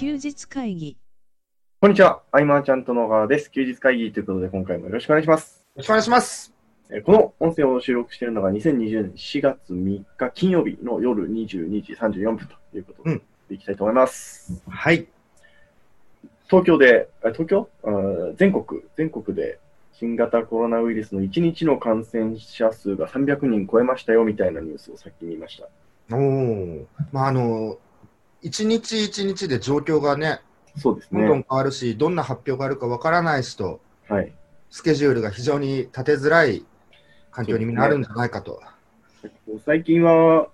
休日会議こんにちは。アイマーちゃんと野川です。休日会議ということで、今回もよろしくお願いします。ろしくお願いします。えーこの音声を収録しているのが2020年4月3日金曜日の夜22時34分ということで、うんいきたいと思います。はい。東京で、あ東京？全国、全国で新型コロナウイルスの1日の感染者数が300人超えましたよみたいなニュースをさっき見ました。おお。まあ、あの、一日一日で状況がね、そうですどんどんね。変わるし、どんな発表があるかわからないしと、はい。スケジュールが非常に立てづらい環境にみんなあるんじゃないかと。最近は、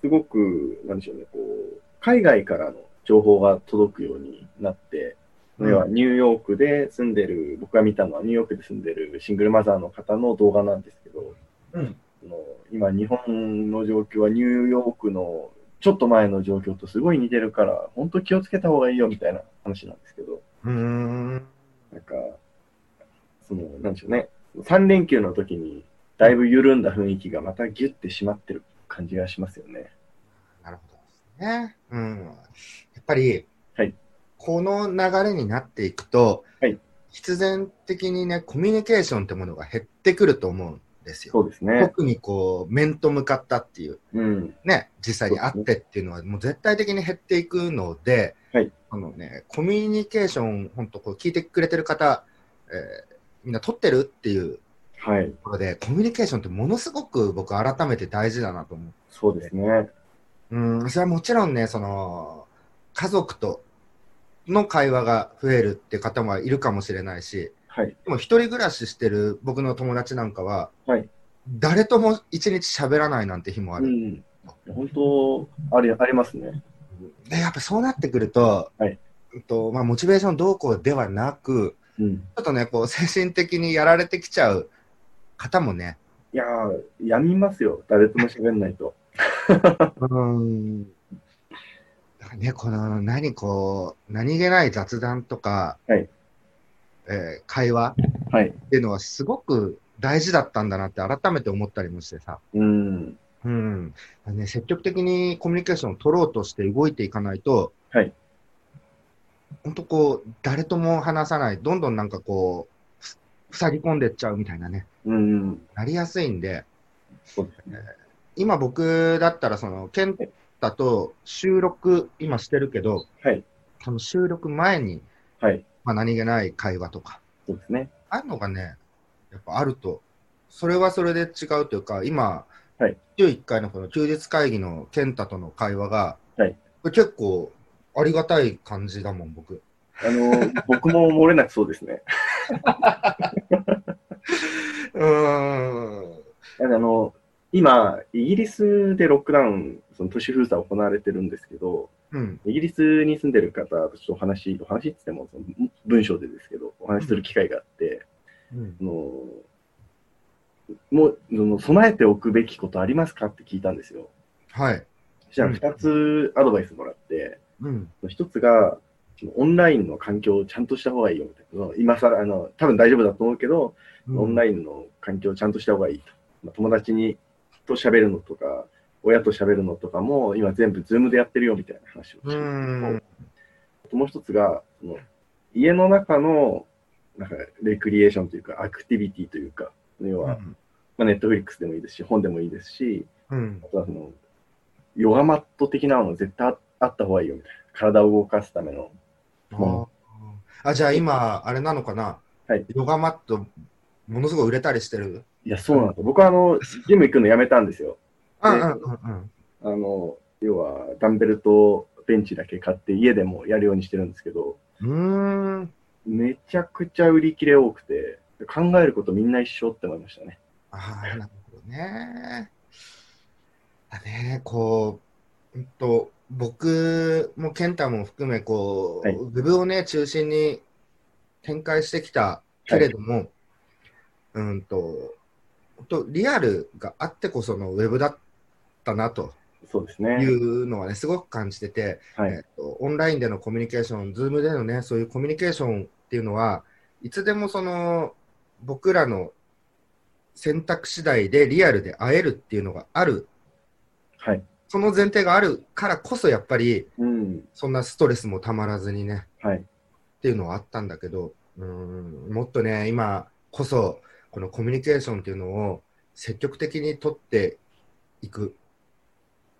すごく、なんでしょうね、こう、海外からの情報が届くようになって、うん要はニューヨークで住んでる、僕が見たのはニューヨークで住んでるシングルマザーの方の動画なんですけど、うんその今、日本の状況はニューヨークのちょっと前の状況とすごい似てるから、本当気をつけた方がいいよみたいな話なんですけど、うーん。なんか、その、なんでしょうね、3連休の時にだいぶ緩んだ雰囲気がまたギュッて締まってる感じがしますよね。なるほどですね。うん。やっぱり、はいこの流れになっていくと、はい必然的にね、コミュニケーションってものが減ってくると思うんですよ。そうですね。特にこう、面と向かったっていう。うん。ね、実際に会ってっていうのは、もう絶対的に減っていくので、はいあのね、コミュニケーション、本当こう聞いてくれてる方、えーみんな取ってるっていうはい。ところで、コミュニケーションってものすごく僕、改めて大事だなと思う。そうですね。うん、それはもちろんね、その、家族との会話が増えるって方もいるかもしれないし、はい。でも一人暮らししてる僕の友達なんかは、はい誰とも一日喋らないなんて日もある。うん。本当、あり、ありますね。で、やっぱそうなってくると、はいうんとまあ、モチベーションどうこうではなく、うん。ちょっとね、こう、精神的にやられてきちゃう方もね、いやー、やみますよ。誰とも喋んないと。うん。ね、この、何こう、何気ない雑談とか、はいえー会話はい。っていうのはすごく大事だったんだなって改めて思ったりもしてさ。うん。うん。ね、積極的にコミュニケーションを取ろうとして動いていかないと、はい。本当こう、誰とも話さない、どんどんなんかこう、ふ塞ぎ込んでっちゃうみたいなね、うん。なりやすいんで、そうですね。今僕だったらその、健太と収録今してるけど、はい。その収録前に、はい。まあ何気ない会話とか、そうですね。ああいうのがね、やっぱあると、それはそれで違うというか、今、はい週1回のこの休日会議の健太との会話が、はいこれ結構ありがたい感じだもん、僕。あの、僕も漏れなくそうですね。うーん。あの、今、イギリスでロックダウン、その都市封鎖行われてるんですけど、うん。イギリスに住んでる方とちょっとお話、お話って言ってもその文章でですけど、お話しする機会があって、うんあのもうその備えておくべきことありますかって聞いたんですよ。はい。そしたらうん2つアドバイスもらって、うん。1つが、オンラインの環境をちゃんとした方がいいよみたいな。今更、あの、多分大丈夫だと思うけど、オンラインの環境をちゃんとした方がいいと。まあ、友達にと喋るのとか、親と喋るのとかも、今全部 Zoom でやってるよみたいな話をしてうるともう一つが、その家の中のなんかレクリエーションというか、アクティビティというか、要は、まあ、ネットフリックスでもいいですし、本でもいいですし、うんあ。とはその、ヨガマット的なの絶対ああった方がいいよみたいな。体を動かすための。あじゃあ今、あれなのかな？はい。ヨガマット、ものすごい売れたりしてる？いや、そうなんですよ。僕はあの、ジム行くのやめたんですよ。うんうんうんうん。あの、要は、ダンベルとベンチだけ買って家でもやるようにしてるんですけど、うーん。めちゃくちゃ売り切れ多くて、考えることみんな一緒って思いましたね。ああ、なるほどね。だね、こう、うんと、僕も健太も含め、こう、はいウェブをね、中心に展開してきたけれども、うんと、本当リアルがあってこそのウェブだったなといそうですね。うのはね、すごく感じてて、はい。えっと、オンラインでのコミュニケーション、ズームでのね、そういうコミュニケーションっていうのは、いつでもその、僕らの選択次第でリアルで会えるっていうのがあるはい。その前提があるからこそ、やっぱり、うん。そんなストレスもたまらずにね、はい。っていうのはあったんだけど、うん、もっとね、今こそ、このコミュニケーションっていうのを積極的に取っていく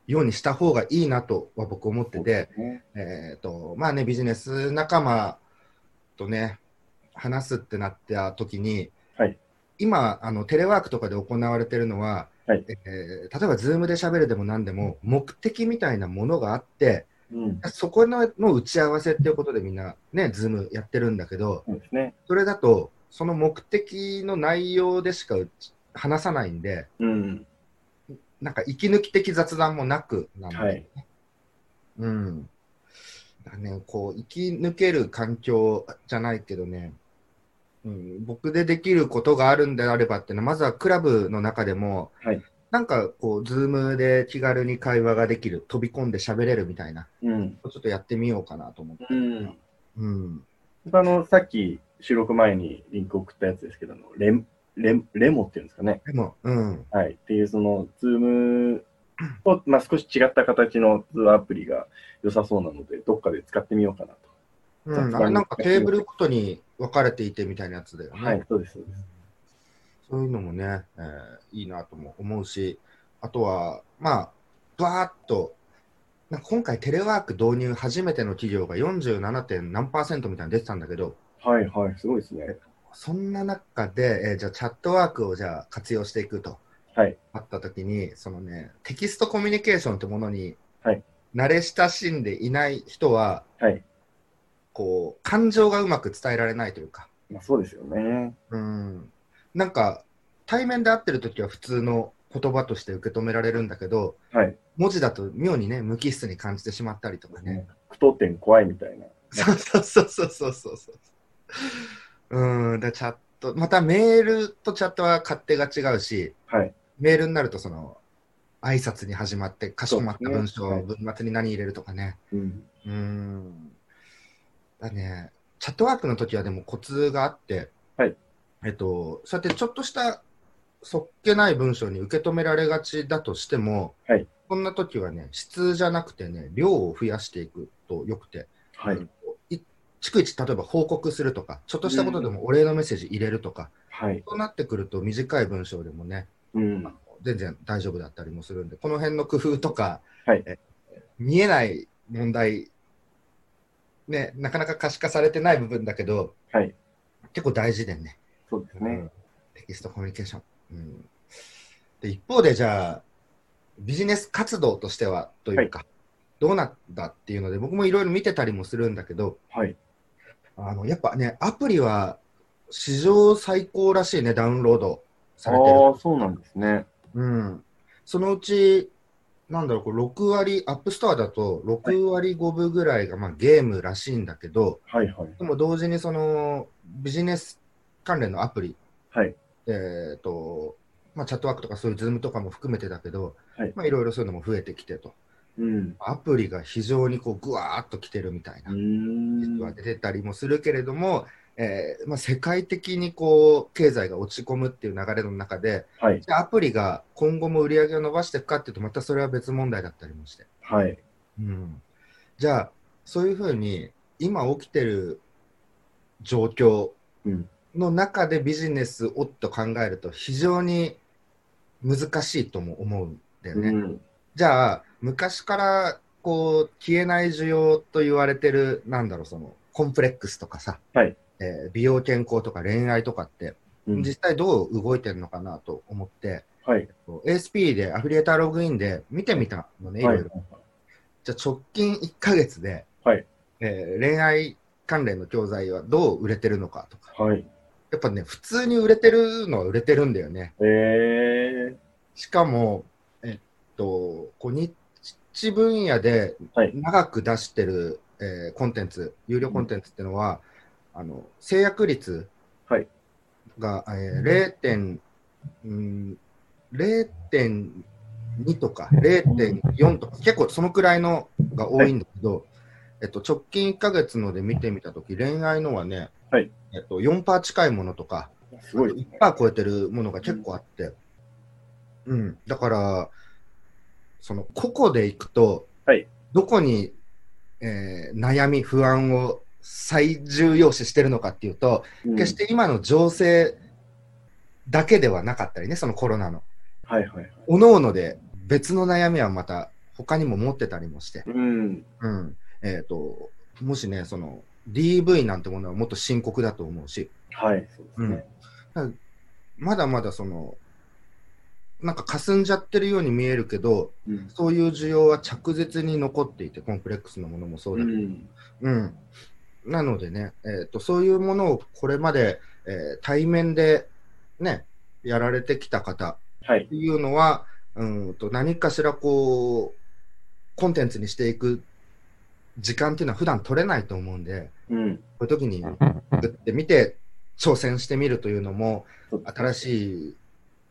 ようにした方がいいなとは僕思ってて、ねえっ、と、まあね、ビジネス仲間とね、話すってなった時に、はい今、あの、テレワークとかで行われてるのは、はいえー例えば、 Zoom で喋るでも何でも、目的みたいなものがあって、うん。そこのの打ち合わせっていうことでみんなね、 Zoom やってるんだけど、そうですね。それだと、その目的の内容でしか話さないんで、うん。なんか息抜き的雑談もなくなんで、はい。うん。だね、こう、息抜ける環境じゃないけどね、うん、僕でできることがあるんであればっていうのは、まずはクラブの中でも、はいなんかこう、 Zoom で気軽に会話ができる、飛び込んで喋れるみたいな、うん。ちょっとやってみようかなと思って。うん。うん。あの、さっき収録前にリンク送ったやつですけど、レンレン Remo っていうんですかね。でも、うん。はい。っていう、その、 Zoomと、まあ、少し違った形の通話アプリが良さそうなので、どっかで使ってみようかなと。うん、あれなんかテーブルごとに分かれていてみたいなやつだよね。はい。そうです、そうです。そういうのもね、えーいいなとも思うし、あとは、まあ、ばーっと、なんか今回テレワーク導入初めての企業が 47. 点何パーセントみたいなの出てたんだけど、はい、はい。すごいですね。そんな中で、えーじゃあチャットワークをじゃあ活用していくとはい。あったときに、そのね、テキストコミュニケーションってものにはい慣れ親しんでいない人は、はい。こう、感情がうまく伝えられないというか、まあ、そうですよね。うん、なんか対面で会ってる時は普通の言葉として受け止められるんだけどはい。文字だと妙にね無機質に感じてしまったりとかね、句読点怖いみたいな。そうそうそうそうそうそうそううんでチャットまたメールとチャットは勝手が違うしはい。メールになるとその挨拶に始まってかしこまった文章そうですね。を文末に何入れるとかね。うん。うん。だね、チャットワークの時はでもコツがあって、はい。えっと、そうやってちょっとしたそっけない文章に受け止められがちだとしても、はい。そんな時はね、質じゃなくてね、量を増やしていくとよくて、はい。い逐一、例えば報告するとか、ちょっとしたことでもお礼のメッセージ入れるとか、はい。そうなってくると短い文章でもね、うん。全然大丈夫だったりもするんで、この辺の工夫とか、はいえ見えない問題、ね、なかなか可視化されてない部分だけど、はい。結構大事でね、そうですね。テキストコミュニケーション。うん、で一方で、じゃあ、ビジネス活動としてはというか、どうなんだっていうので、僕もいろいろ見てたりもするんだけど、はい。あのやっぱね、アプリは史上最高らしいね、ダウンロードさあれてる。あ、そうなんですね。うん、そのうち、なんだろう、これ6割、 App Store だと6割5分ぐらいがまあゲームらしいんだけど、はい、はい。でも同時にそのビジネス関連のアプリ、はい。えーとまあ、チャットワークとかそういうズームとかも含めてだけど、はいまあ、いろいろそういうのも増えてきてと、うん。アプリが非常にこうぐわーっと来てるみたいな。実は出てたりもするけれども、えーまあ、世界的にこう経済が落ち込むっていう流れの中で、はい。じゃあアプリが今後も売り上げを伸ばしていくかっていうと、またそれは別問題だったりもして。はい。うん、じゃあ、そういうふうに今起きてる状況うん。の中でビジネスをと考えると非常に難しいとも思うんだよね。うん。じゃあ、昔からこう消えない需要と言われてる、なんだろう、そのコンプレックスとかさ、はいえー美容健康とか恋愛とかって、うん実際どう動いてるのかなと思って、はい。ASP でアフィリエーターログインで見てみたのね、いろはいいろ。じゃあ直近1ヶ月で、はいえー恋愛関連の教材はどう売れてるのかとか、はい。やっぱね、普通に売れてるのは売れてるんだよね。えー。しかも、えっと、こうニッチ分野ではい。長く出してる、えーコンテンツ、有料コンテンツっていうのは、あの制約率はい。が、えー0点、うん、0.2とか0.4とか、結構そのくらいのが多いんだけど、えっと、直近1ヶ月ので見てみたとき、恋愛のはね、はい。えっと、4%近いものとか、すごいですね。1%超えてるものが結構あって、うん、だから、その個々でいくと、はいどこに、えー悩み、不安を最重要視してるのかっていうと、うん決して今の情勢だけではなかったりね、そのコロナの。はいはいはい。おのおので別の悩みはまた他にも持ってたりもして、うん。うん。えっ、と、もしね、その DV なんてものはもっと深刻だと思うし、はい、そうですね。まだまだその、なんか霞んじゃってるように見えるけど、うん。そういう需要は着実に残っていて、コンプレックスのものもそううだけど、ん。うん。なのでね、えーと、そういうものをこれまで、えー対面でね、やられてきた方はいっ。ていうのは、うんと何かしらこう、コンテンツにしていく時間っていうのは普段取れないと思うんで、うん。こういう時にグってみて挑戦してみるというのも、新い。しい、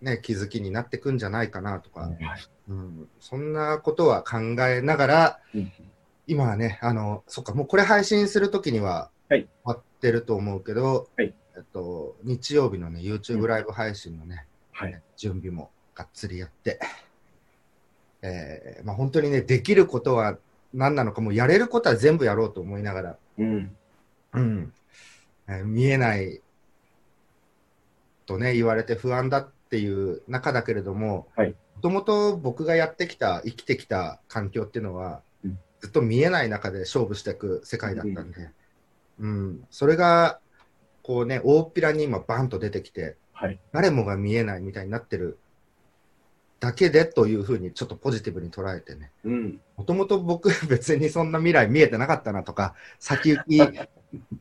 ね、気づきになってくんじゃないかなとか、はい。うん、そんなことは考えながら、うん。今はね、あの、そっか、もうこれ配信するときにははい。終わってると思うけど、はい。えっと、日曜日のね、う YouTube ん。ライブ配信のね、はい。準備もがっつりやって、えーまあ、本当にね、できることは何なのか、もうやれることは全部やろうと思いながら、うん。うん。えー見えないとね、言われて不安だっていう中だけれども、はいもともと僕がやってきた、生きてきた環境っていうのは、うんずっと見えない中で勝負していく世界だったんで、うんそれが、こうね、大っぴらに今バンと出てきて、はい。誰もが見えないみたいになってるだけでというふうにちょっとポジティブに捉えてね、うん。もともと僕別にそんな未来見えてなかったなとか、先行き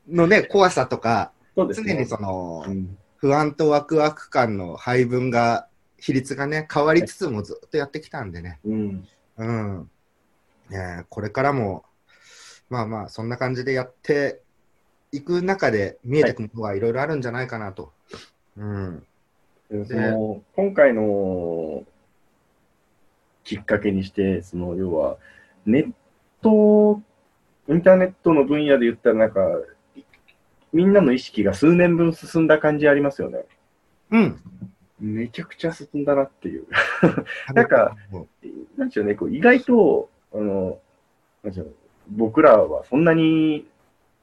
のね、怖さとか、ね。常にそのうん。不安とワクワク感の配分が、比率がね、変わりつつもずっとやってきたんでね、うん。うん。ねえこれからも、まあまあ、そんな感じでやっていく中で見えてくるものはいろいろあるんじゃないかなと。うん。でその今回のきっかけにして、その要は、ネット、インターネットの分野で言ったら、なんか、みんなの意識が数年分進んだ感じありますよね。うん。めちゃくちゃ進んだなっていう。なんか、なんでしょうね、こう意外と、あの、なんでしょう、僕らはそんなに、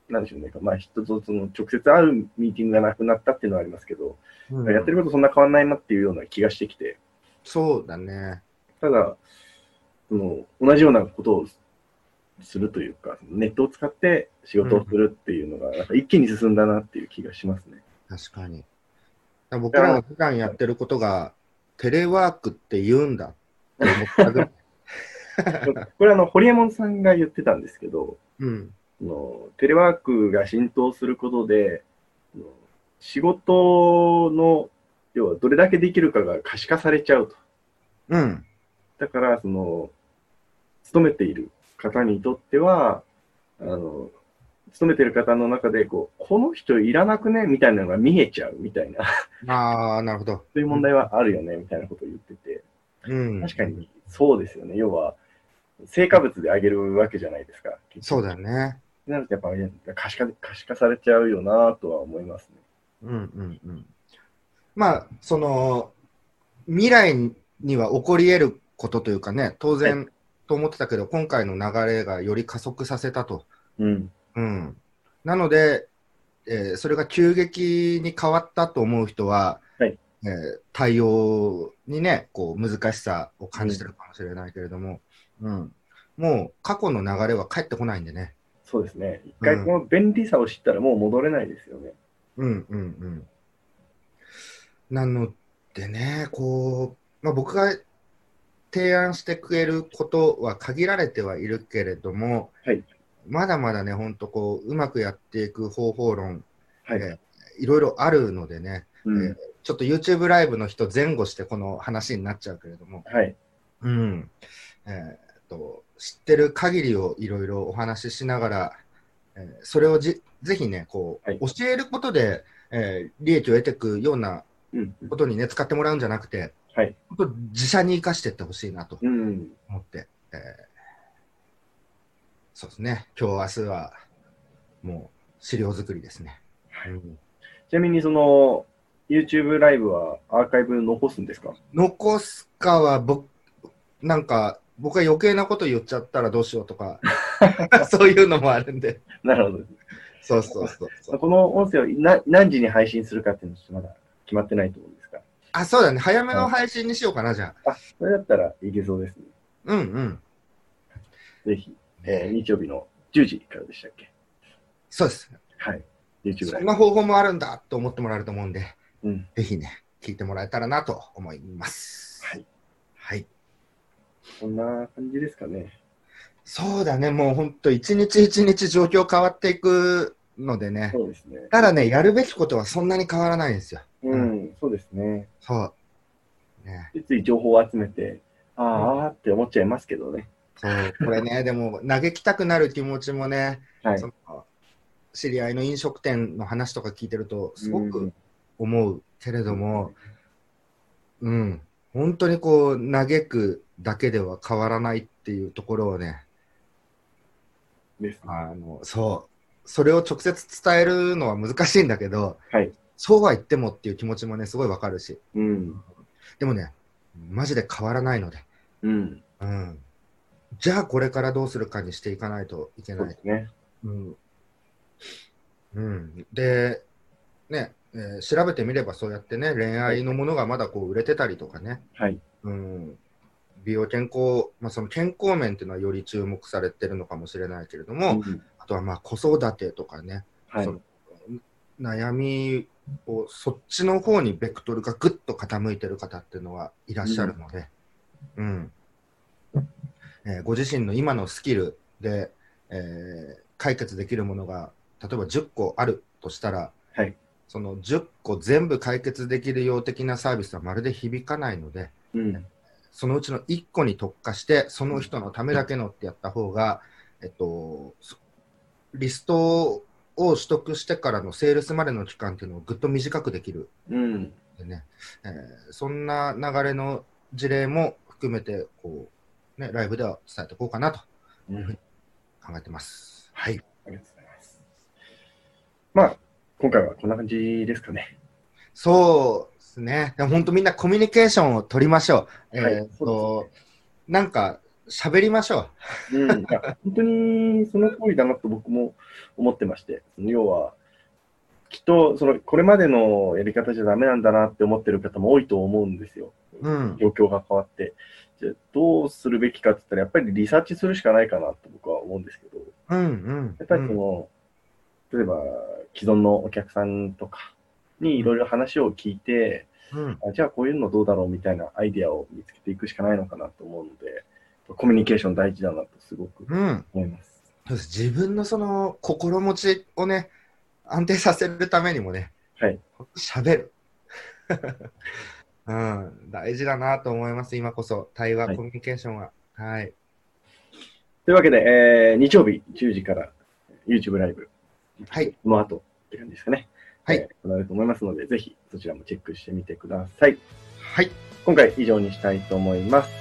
なんでしょうね、まあ、人とその直接会うミーティングがなくなったっていうのはありますけど、うんやってることそんな変わんないなっていうような気がしてきて、そうだね。ただ、その同じようなことをするというか、ネットを使って仕事をするっていうのが、なんか一気に進んだなっていう気がしますね。確かに。ら僕らが普段やってることが、テレワークって言うんだって思ったぐらい。これあの、堀江門さんが言ってたんですけど、うん。そのテレワークが浸透することで、仕事の、要はどれだけできるかが可視化されちゃうと。うん。だから、その、勤めている方にとっては、あの、勤めてる方の中で、こう、この人いらなくね？みたいなのが見えちゃうみたいな、ああ、なるほど。そういう問題はあるよね？みたいなことを言ってて、うん。確かにそうですよね。要は、成果物であげるわけじゃないですか。そうだよね。なるとやっぱ可視化可視化されちゃうよなとは思いますね。うんうんうん。まあ、その、未来には起こり得ることというかね、当然と思ってたけど、今回の流れがより加速させたと。うん。うん。なので、えーそれが急激に変わったと思う人は、はいえー対応にね、こう難しさを感じてるかもしれないけれども、うん。もう過去の流れは返ってこないんでね。そうですね。一回この便利さを知ったらもう戻れないですよね。うんうんうん。なのでね、こう、まあ、僕が提案してくれることは限られてはいるけれども、はいまだまだね、本当こう、うまくやっていく方法論、はい。えいろいろあるのでね、うんえーちょっと YouTube ライブの人前後してこの話になっちゃうけれども、はい。うん。えーっと、知ってる限りをいろいろお話ししながら、えーそれをじぜひね、こう、はい教えることで、えー利益を得ていくようなうん。ことにね、使ってもらうんじゃなくて、はい。自社に生かしていってほしいなとうん。思って、えーそうですね、今日、明日は、もう、資料作りですね。はいうんちなみにその、YouTube ライブはアーカイブ残すんですか？残すかは、僕、なんか、僕は余計なこと言っちゃったらどうしようとか、そういうのもあるんで。なるほど。そうそうそう。この音声をな何時に配信するかっていうのはまだ決まってないと思う。あ、そうだね。早めの配信にしようかな、じゃあ。あ、それだったらいけそうですね。うんうん。ぜひ、えー日曜日の10時からでしたっけ？そうです。はい。YouTube。そんな方法もあるんだと思ってもらえると思うんで、うん。ぜひね、聞いてもらえたらなと思います。はい。はい。こんな感じですかね。そうだね。もう本当一日一日状況変わっていくのでね。そうですね。ただね、やるべきことはそんなに変わらないんですよ。うん、そうですね。そう。ね。ついつい情報を集めて、あーあーって思っちゃいますけどね。そう。これね、でも嘆きたくなる気持ちもね、はいそ。の知り合いの飲食店の話とか聞いてると、すごくうん思うけれども、うん、本当にこう、嘆くだけでは変わらないっていうところをね、ですね。あの、そう、それを直接伝えるのは難しいんだけど、はい。そうは言ってもっていう気持ちもね、すごいわかるし、うん。でもね、マジで変わらないので、うん。うん。じゃあこれからどうするかにしていかないといけないそうで。すね。うん。うん、で、ね、えー調べてみればそうやってね、恋愛のものがまだこう売れてたりとかね、はい。うん、美容健康、まあ、その健康面っていうのはより注目されてるのかもしれないけれども、うんあとはまあ子育てとかね、はいそ。の悩みをそっちの方にベクトルがぐっと傾いてる方っていうのはいらっしゃるので、うんえーご自身の今のスキルで、えー解決できるものが例えば10個あるとしたら、はいその10個全部解決できるよう的なサービスはまるで響かないので、うん。そのうちの1個に特化して、その人のためだけのってやった方が、えっと、そリストを取得してからのセールスまでの期間っていうのをぐっと短くできるうん。んでね、えーそんな流れの事例も含めて、こう、ね、ライブでは伝えていこうかなとうん。考えてます。はい。ありがとうございます。まあ、今回はこんな感じですかね。そうですね。でも本当みんなコミュニケーションを取りましょう。はいえーっと、なんか喋りましょう。うん、本当にその通りだなと僕も思ってまして、その要は、きっとそのこれまでのやり方じゃダメなんだなって思ってる方も多いと思うんですよ。うん。状況が変わって。じゃあどうするべきかって言ったら、やっぱりリサーチするしかないかなと僕は思うんですけど、うんうん。やっぱりその、例えば既存のお客さんとかにいろいろ話を聞いて、うん。あじゃあこういうのどうだろうみたいなアイディアを見つけていくしかないのかなと思うので、コミュニケーション大事だなとすごくうん。思います。そうです自分のその心持ちをね、安定させるためにもね、はい。喋る。うん、大事だなと思います、今こそ。対話、はいコミュニケーションは。はい。というわけで、えー日曜日10時から YouTube ライブ、はい。この後って感じですかね。はいえー行われると思いますので、ぜひそちらもチェックしてみてください。はい。今回以上にしたいと思います。